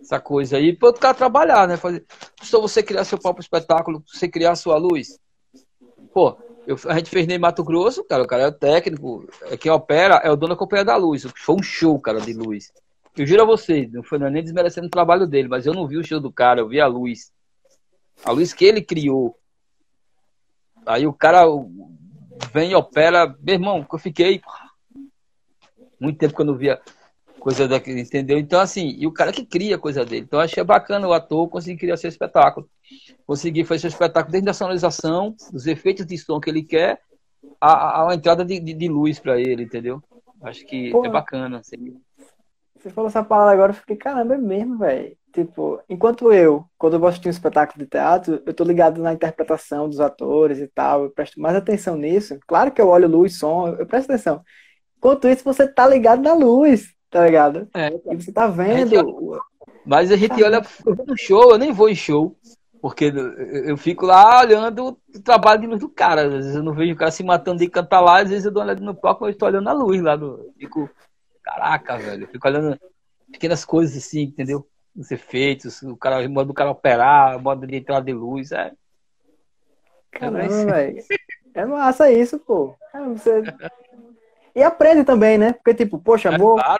essa coisa aí, para o cara trabalhar, né? Fazer, só você criar seu próprio espetáculo, você criar sua luz. Pô, eu, a gente fez nem Mato Grosso, cara, o cara é o técnico, é quem opera, é o dono da companhia da luz. Foi um show, cara, de luz. Eu juro a vocês, não foi nem desmerecendo o trabalho dele, mas eu não vi o show do cara, eu vi a luz. A luz que ele criou. Aí o cara vem e opera. Meu irmão, eu fiquei. Muito tempo que eu não via. coisa daquele, entendeu? Então, assim, e o cara que cria a coisa dele. Então, achei bacana o ator conseguir criar seu espetáculo. Conseguir fazer seu espetáculo desde a sonorização, dos efeitos de som que ele quer, a, a, a entrada de, de, de luz para ele, entendeu? Acho que Pô, é bacana. Assim. Você falou essa palavra agora, eu fiquei, caramba, é mesmo, velho. Tipo, enquanto eu, quando eu vou assistir um espetáculo de teatro, eu tô ligado na interpretação dos atores e tal, eu presto mais atenção nisso. Claro que eu olho luz, som, eu presto atenção. Enquanto isso, você tá ligado na luz, tá ligado? É, e você tá vendo. A olha... Mas a gente olha no show, eu nem vou em show, porque eu fico lá olhando o trabalho de luz do cara. Às vezes eu não vejo o cara se matando de cantar lá, às vezes eu dou uma olhada no palco, mas eu tô olhando a luz lá. Do... Fico, caraca, velho, eu fico olhando pequenas coisas assim, entendeu? Os efeitos, o cara, o modo do cara operar, o modo de entrada de luz, é. Caramba, velho. É massa isso, pô. Você... E aprende também, né? Porque, tipo, poxa, é, vou... Claro.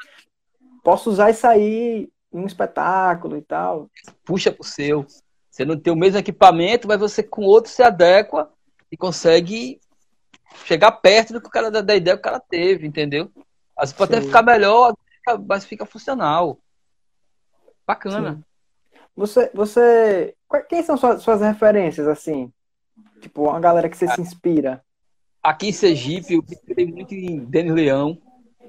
posso usar isso aí em um espetáculo e tal. Puxa pro seu. Você não tem o mesmo equipamento, mas você com outro se adequa e consegue chegar perto do que o cara da, ideia que o cara teve, entendeu? Vezes pode até ficar melhor, mas fica funcional. Bacana. Sim. Você, você, quem são suas, suas referências assim? Tipo, uma galera que você se inspira? Aqui em Sergipe, eu pensei muito em Denis Leão.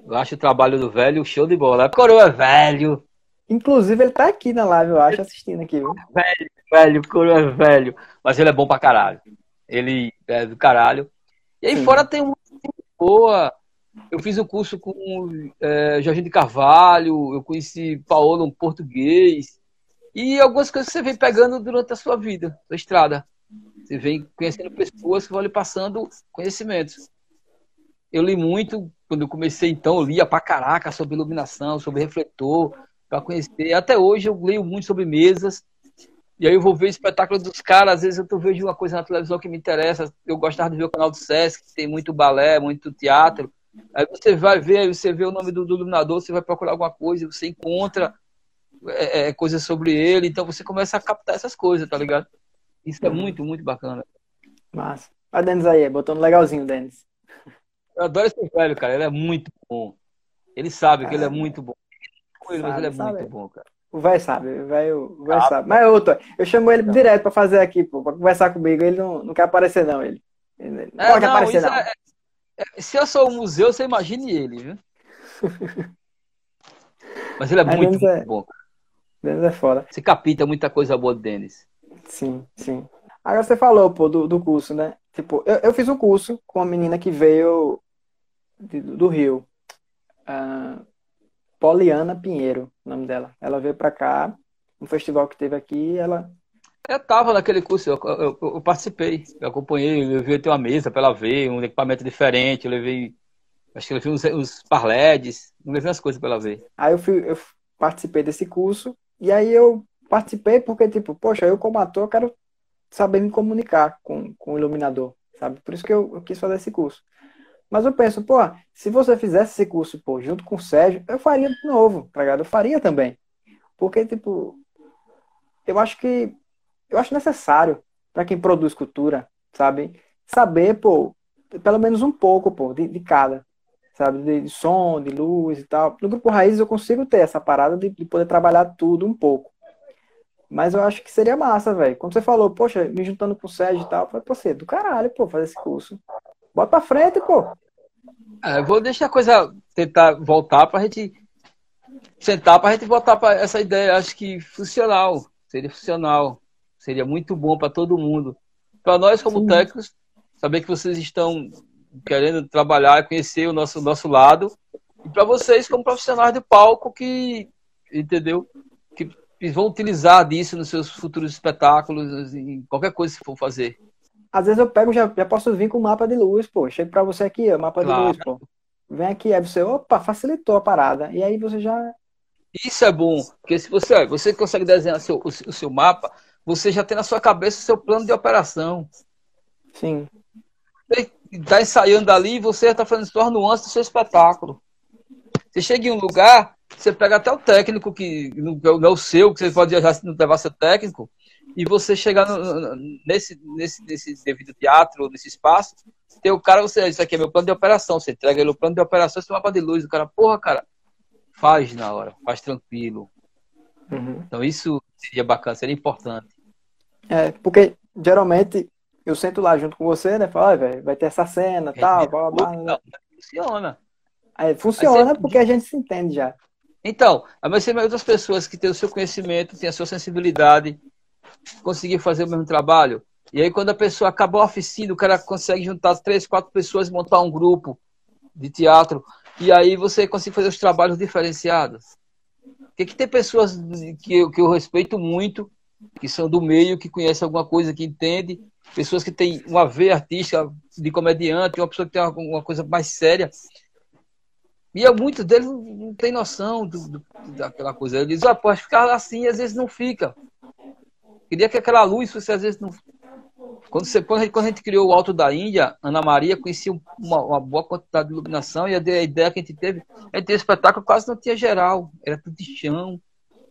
Eu acho o trabalho do velho show de bola. Coroa é velho. Inclusive, ele tá aqui na live, eu acho, assistindo aqui, viu? Velho, velho, Coroa é velho. Mas ele é bom pra caralho. Ele é do caralho. E aí Sim. fora tem uma boa. Eu fiz um curso com é, Jorginho de Carvalho, eu conheci Paulo um português. E algumas coisas que você vem pegando durante a sua vida, sua estrada. Você vem conhecendo pessoas que vão lhe passando conhecimentos. Eu li muito, quando eu comecei então, eu lia pra caraca sobre iluminação, sobre refletor, para conhecer. Até hoje eu leio muito sobre mesas. E aí eu vou ver o espetáculo dos caras, às vezes eu tô vejo uma coisa na televisão que me interessa. Eu gostava de ver o canal do Sesc, que tem muito balé, muito teatro. Aí você vai ver, aí você vê o nome do, do iluminador, você vai procurar alguma coisa, você encontra é, é, coisas sobre ele, então você começa a captar essas coisas, tá ligado? Isso é muito, muito bacana. Massa. Olha o Denis aí, botando legalzinho, Denis. Eu adoro esse velho, cara. Ele é muito bom. Ele sabe que ele é muito bom. Ele, sabe, ele é sabe. muito bom, cara. O velho sabe, o velho sabe. Mas outro, eu chamo ele direto pra fazer aqui, pô, pra conversar comigo. Ele não, não quer aparecer, não. Ele, ele não é, pode não, aparecer, não. É, se eu sou um museu, você imagine ele, viu? Mas ele é muito, muito é, bom. Denis é foda. Você capita muita coisa boa do Denis. Sim, sim. Agora você falou, pô, do, do curso, né? Tipo, eu, eu fiz um curso com uma menina que veio de, do Rio. Uh, Poliana Pinheiro, o nome dela. Ela veio pra cá, um festival que teve aqui, ela... Eu tava naquele curso, eu, eu, eu participei, eu acompanhei, eu levei uma mesa pra ela ver, um equipamento diferente, eu levei, acho que eu levei uns, uns parledes, eu levei umas coisas pra ela ver. Aí eu, fui, eu participei desse curso, e aí eu participei porque, tipo, poxa, eu como ator quero saber me comunicar com, com o iluminador, sabe? Por isso que eu, eu quis fazer esse curso. Mas eu penso, pô, se você fizesse esse curso, pô, junto com o Sérgio, eu faria de novo, tá ligado? Eu faria também. Porque, tipo, eu acho que, eu acho necessário para quem produz cultura, sabe? Saber, pô, pelo menos um pouco, pô, de, de cada, sabe? De, de, som, de luz e tal. No Grupo Raiz eu consigo ter essa parada de, de poder trabalhar tudo um pouco. Mas eu acho que seria massa, velho. Quando você falou, poxa, me juntando com o Sérgio e tal, eu falei, pô, você é do caralho, pô, fazer esse curso. Bota pra frente, pô. É, vou deixar a coisa tentar voltar pra gente sentar pra gente voltar para essa ideia, acho que funcional, seria funcional, seria muito bom para todo mundo. Para nós como Sim. técnicos, saber que vocês estão querendo trabalhar, conhecer o nosso nosso lado, e para vocês como profissionais de palco que entendeu? Que vão utilizar disso nos seus futuros espetáculos, em qualquer coisa que for fazer. Às vezes eu pego, já, já posso vir com o mapa de luz, pô. Chego para você aqui, o mapa claro. de luz, pô. Vem aqui, aí você, opa, facilitou a parada. E aí você já. Isso é bom, porque se você, você consegue desenhar seu, o, o seu mapa, você já tem na sua cabeça o seu plano de operação. Sim. Você está ensaiando ali, você está fazendo suas nuances do seu espetáculo. Você chega em um lugar, você pega até o técnico, que não é o seu, que você pode levar seu técnico, e você chegar no, nesse, nesse, nesse devido teatro, nesse espaço, tem o cara, você, isso aqui é meu plano de operação, você entrega ele o plano de operação, esse mapa de luz, o cara, porra, cara, faz na hora, faz tranquilo. Uhum. Então isso seria bacana, seria importante. É, porque geralmente eu sento lá junto com você, né? Falo, velho, vai ter essa cena, É, tal, é, blá, blá, blá, não, né? funciona. Aí funciona você- porque a gente se entende já. Então, mas tem outras pessoas que têm o seu conhecimento, têm a sua sensibilidade, conseguir fazer o mesmo trabalho. E aí, quando a pessoa acabou a oficina, o cara consegue juntar três, quatro pessoas e montar um grupo de teatro. E aí você consegue fazer os trabalhos diferenciados. Porque que tem pessoas que eu, que eu respeito muito, que são do meio, que conhecem alguma coisa, que entende, pessoas que têm uma veia artística de comediante, uma pessoa que tem uma, uma coisa mais séria. E eu, muitos deles não, têm noção do, do- daquela coisa. Eles dizem, ah, pode ficar assim, às vezes não fica. Queria que aquela luz fosse, às vezes não. Quando, você, quando, a gente, quando a gente criou o Alto da Índia, Ana Maria conhecia uma, uma boa quantidade de iluminação e a, a ideia que a gente teve, teve um espetáculo quase não tinha geral, era tudo de chão,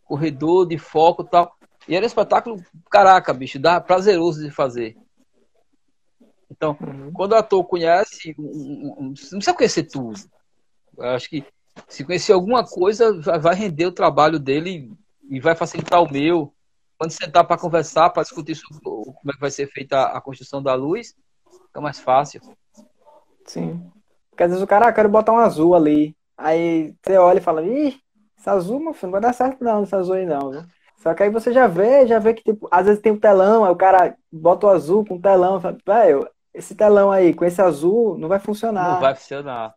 corredor, de foco e tal. E era um espetáculo, caraca, bicho, dá prazeroso de fazer. Então, Uhum. quando o ator conhece, um- um- não precisa conhecer tudo. Eu acho que se conhecer alguma coisa, vai render o trabalho dele e vai facilitar o meu. Quando sentar para conversar, para discutir sobre como é que vai ser feita a construção da luz, fica mais fácil. Sim. Porque às vezes o cara, ah, quero botar um azul ali. Aí você olha e fala, ih, esse azul, meu filho, não vai dar certo não, esse azul aí não, viu? Só que aí você já vê, já vê que, tipo, às vezes tem um telão, aí o cara bota o azul com o telão, fala, velho, esse telão aí, com esse azul, não vai funcionar, Não vai funcionar.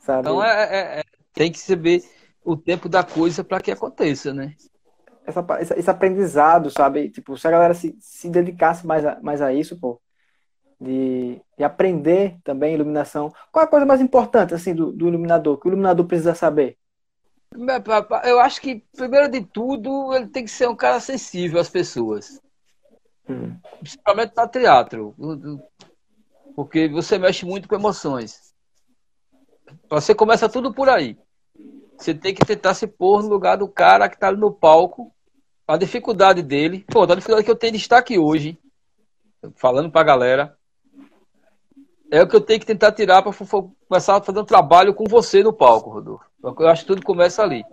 sabe? Então é, é- é- tem que saber o tempo da coisa para que aconteça, né? Essa, esse, aprendizado, sabe? Tipo, se a galera se, se dedicasse mais a, mais a isso, pô, de, de aprender também iluminação. Qual é a coisa mais importante, assim, do, do iluminador? Que o iluminador precisa saber? Eu acho que, primeiro de tudo, ele tem que ser um cara sensível às pessoas. Hum. Principalmente no teatro. Porque você mexe muito com emoções. Você começa tudo por aí. Você tem que tentar se pôr no lugar do cara que está ali no palco. A dificuldade dele. Pô, a dificuldade que eu tenho de estar aqui hoje, falando pra galera, é o que eu tenho que tentar tirar para começar a fazer um trabalho com você no palco, Rodolfo. Eu acho que tudo começa ali.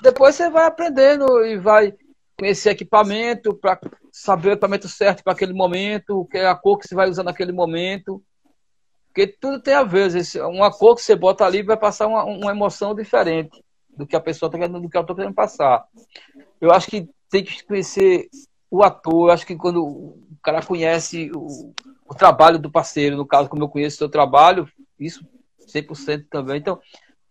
Depois você vai aprendendo e vai conhecer equipamento para saber o equipamento certo para aquele momento, que é a cor que você vai usar naquele momento. Porque tudo tem a ver. Uma cor que você bota ali vai passar uma, uma emoção diferente do que a pessoa está querendo, do que eu estou querendo passar. Eu acho que tem que conhecer o ator. Eu acho que quando o cara conhece o, o trabalho do parceiro, no caso, como eu conheço o seu trabalho, isso 100% também. Então,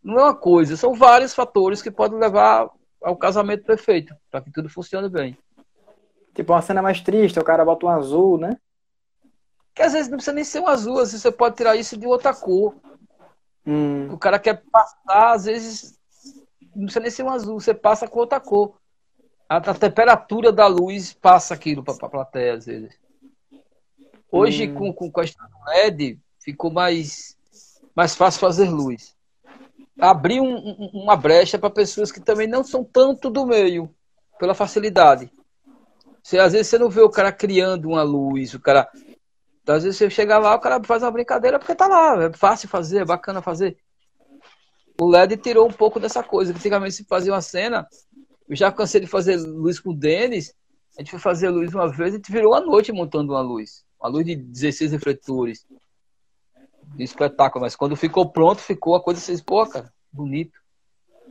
não é uma coisa, são vários fatores que podem levar ao casamento perfeito, para que tudo funcione bem. Tipo, uma cena mais triste, o cara bota um azul, né? Que às vezes não precisa nem ser um azul, às vezes você pode tirar isso de outra cor. Hum. O cara quer passar, às vezes não precisa nem ser um azul, você passa com outra cor. A, a temperatura da luz passa aquilo para a plateia, às vezes. Hoje, Hum. com, com, a história do LED, ficou mais, mais fácil fazer luz. Abrir um, um, uma brecha para pessoas que também não são tanto do meio, pela facilidade. Você, às vezes você não vê o cara criando uma luz, o cara. Então, às vezes você chega lá, o cara faz uma brincadeira porque tá lá, é fácil fazer, é bacana fazer. O LED tirou um pouco dessa coisa. Antigamente se fazia uma cena, eu já cansei de fazer luz com o Denis. A gente foi fazer luz uma vez, a gente virou a noite montando uma luz. Uma luz de 16 refletores. De espetáculo, mas quando ficou pronto, ficou a coisa assim, pô, cara, bonito.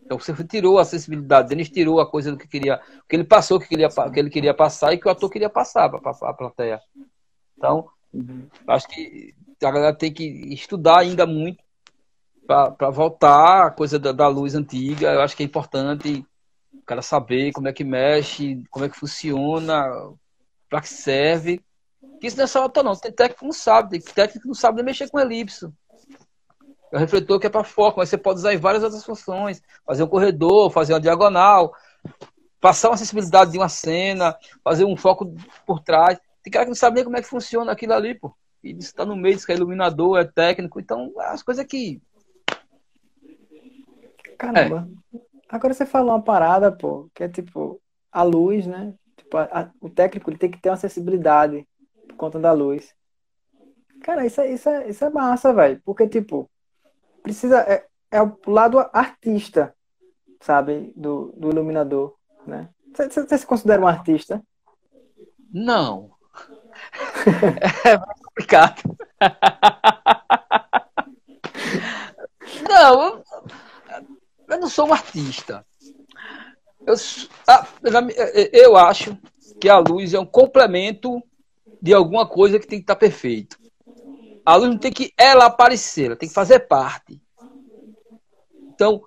Então você tirou a sensibilidade, Denis tirou a coisa do que queria, que ele passou, o que, queria, que ele queria passar e que o ator queria passar para a plateia. Então, acho que a galera tem que estudar ainda muito para voltar a coisa da, da, luz antiga. Eu acho que é importante cara saber como é que mexe, como é que funciona, para que serve. Que isso não é só ator, não. Tem técnico que não sabe, tem técnico que não sabe nem mexer com elipso. É o refletor que é para foco, mas você pode usar em várias outras funções. Fazer um corredor, fazer uma diagonal, passar uma sensibilidade de uma cena, fazer um foco por trás. Tem cara que não sabe nem como é que funciona aquilo ali, pô. E isso tá no meio, diz que é iluminador, é técnico. Então, as coisas que. Caramba. É. Agora você falou uma parada, pô, que é tipo a luz, né? Tipo, a, a, o técnico ele tem que ter uma sensibilidade por conta da luz. Cara, isso é, isso é, isso é massa, velho. Porque, tipo, precisa. É, é o lado artista. sabe, do, do iluminador, né? Você, você se considera um artista? Não. [laughs] é complicado. [laughs] não, eu, eu, não sou um artista. Eu, ah, eu acho que a luz é um complemento de alguma coisa que tem que estar perfeito. A luz não tem que ela aparecer, ela tem que fazer parte. Então,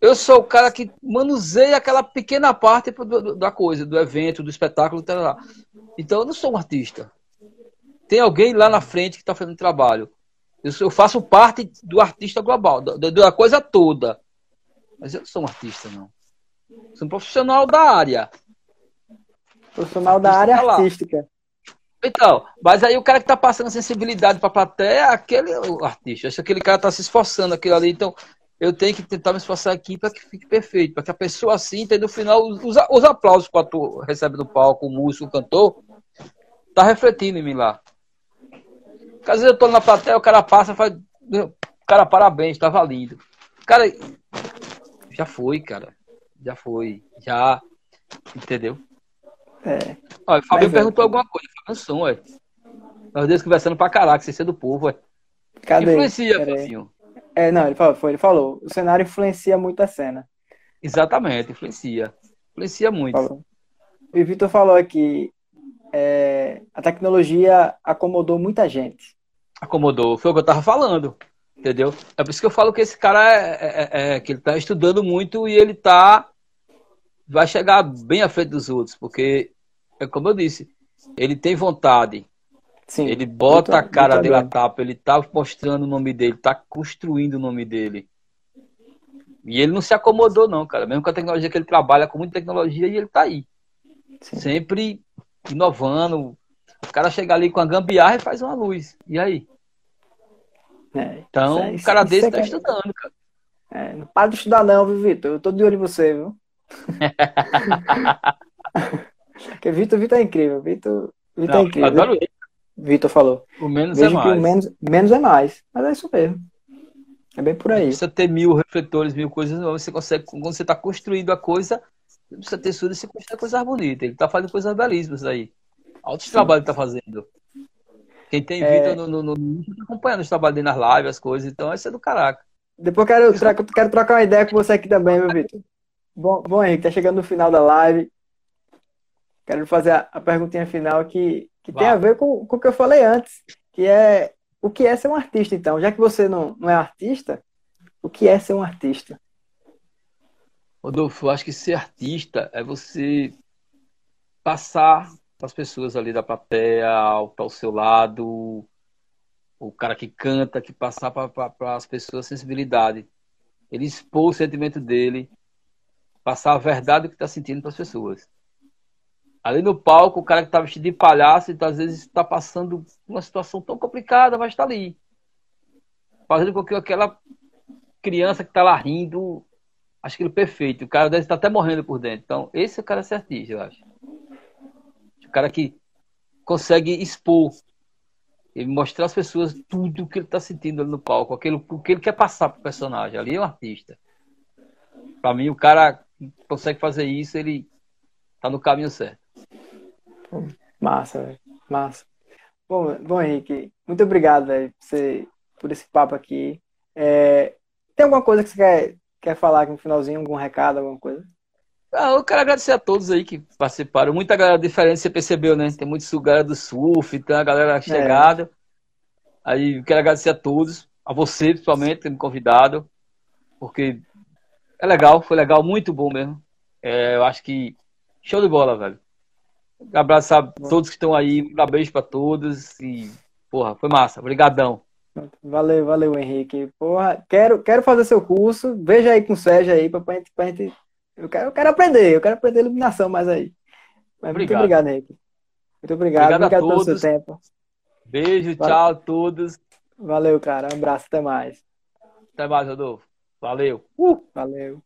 eu sou o cara que manuseia aquela pequena parte da coisa, do evento, do espetáculo, tá Então, eu não sou um artista. Tem alguém lá na frente que está fazendo trabalho. Eu, faço parte do artista global, da, coisa toda. Mas eu não sou um artista, não. Sou um profissional da área. Profissional da área tá artística. Então, mas aí o cara que está passando sensibilidade para a plateia é aquele artista. Acho que aquele cara está se esforçando aquilo ali. Então, eu tenho que tentar me esforçar aqui para que fique perfeito, para que a pessoa sinta e no final os, os aplausos que o ator recebe do palco, o músico, o cantor, tá refletindo em mim lá. Porque às vezes eu tô na plateia, o cara passa e faz. Cara, parabéns, tava lindo. Cara, já foi, cara. Já foi. Já. Entendeu? É. Olha, o Fabinho é, perguntou é. alguma coisa. Fabinho ué. Nós dois conversando pra caraca, você é do povo, ué. Cadê? Influencia, Fabinho. É, não, ele falou, foi, ele falou. O cenário influencia muito a cena. Exatamente, influencia. Influencia muito. Falou. O Vitor falou aqui, é, a tecnologia acomodou muita gente. Acomodou, foi o que eu tava falando. Entendeu? É por isso que eu falo que esse cara é, é, é, é que ele tá estudando muito e ele tá. Vai chegar bem à frente dos outros, porque, é como eu disse, ele tem vontade, Sim, ele bota muito, a cara dele na tapa, ele tá mostrando o nome dele, tá construindo o nome dele. E ele não se acomodou, não, cara. Mesmo com a tecnologia que ele trabalha com muita tecnologia e ele tá aí. Sim. Sempre inovando. O cara chega ali com a gambiarra e faz uma luz. E aí? É, então, é, o cara desse é tá estudando, cara. É, não para de estudar, não, viu, Vitor? Eu tô de olho em você, viu? [laughs] Porque Vitor, Vitor é incrível. Vitor, Vitor é incrível. Adoro ele. Vitor falou. O menos é Vejo é mais. o menos, menos é mais. Mas é isso mesmo. É bem por aí. Não precisa ter mil refletores, mil coisas. Você consegue, quando você está construindo a coisa, não precisa ter tudo, você constrói coisas bonitas. Ele está fazendo coisas belíssimas aí. Altos trabalho está fazendo. Quem tem é... Vitor no, no, no, tá acompanhando os trabalhos dele nas lives, as coisas. Então, isso é do caraca. Depois quero, quero trocar uma ideia com você aqui também, meu Vitor. Bom, bom, Henrique, tá chegando no final da live. Quero fazer a, a perguntinha final que que tem a ver com, com o que eu falei antes, que é o que é ser um artista, então. Já que você não, não é artista, o que é ser um artista? Rodolfo, eu acho que ser artista é você passar as pessoas ali da plateia, ao, ao seu lado, o cara que canta, que passar para as pessoas a sensibilidade. Ele expor o sentimento dele, passar a verdade que está sentindo para as pessoas. Ali no palco, o cara que tá vestido de palhaço, então, às vezes está passando uma situação tão complicada, mas está ali. Fazendo com que aquela criança que está lá rindo, acho que ele é perfeito. O cara deve estar até morrendo por dentro. Então, esse é o cara certista, eu acho. O cara que consegue expor e mostrar às pessoas tudo o que ele está sentindo ali no palco, aquilo, o que ele quer passar para o personagem. Ali é um artista. Para mim, o cara consegue fazer isso, ele está no caminho certo. Massa, velho. Massa. Bom, bom, Henrique, muito obrigado, velho, por esse papo aqui. É, tem alguma coisa que você quer, quer falar aqui no finalzinho? Algum recado, alguma coisa? Ah, eu quero agradecer a todos aí que participaram. Muita galera diferente, você percebeu, né? Tem muito galera do surf, tem a galera chegada. É. Aí eu quero agradecer a todos, a você principalmente, ter me convidado, porque é legal, foi legal, muito bom mesmo. É, eu acho que show de bola, velho. Abraçar todos que estão aí, um beijo para todos e, porra, foi massa. Obrigadão. Valeu, valeu, Henrique. Porra, quero, quero fazer seu curso. Veja aí com o Sérgio aí pra, gente, pra gente. Eu quero, eu quero aprender, eu quero aprender iluminação mais aí. Mas obrigado. Muito obrigado, Henrique. Muito obrigado, obrigado, obrigado pelo seu tempo. Beijo, valeu. tchau a todos. Valeu, cara. Um abraço, até mais. Até mais, Rodolfo. Valeu. Uh! Valeu.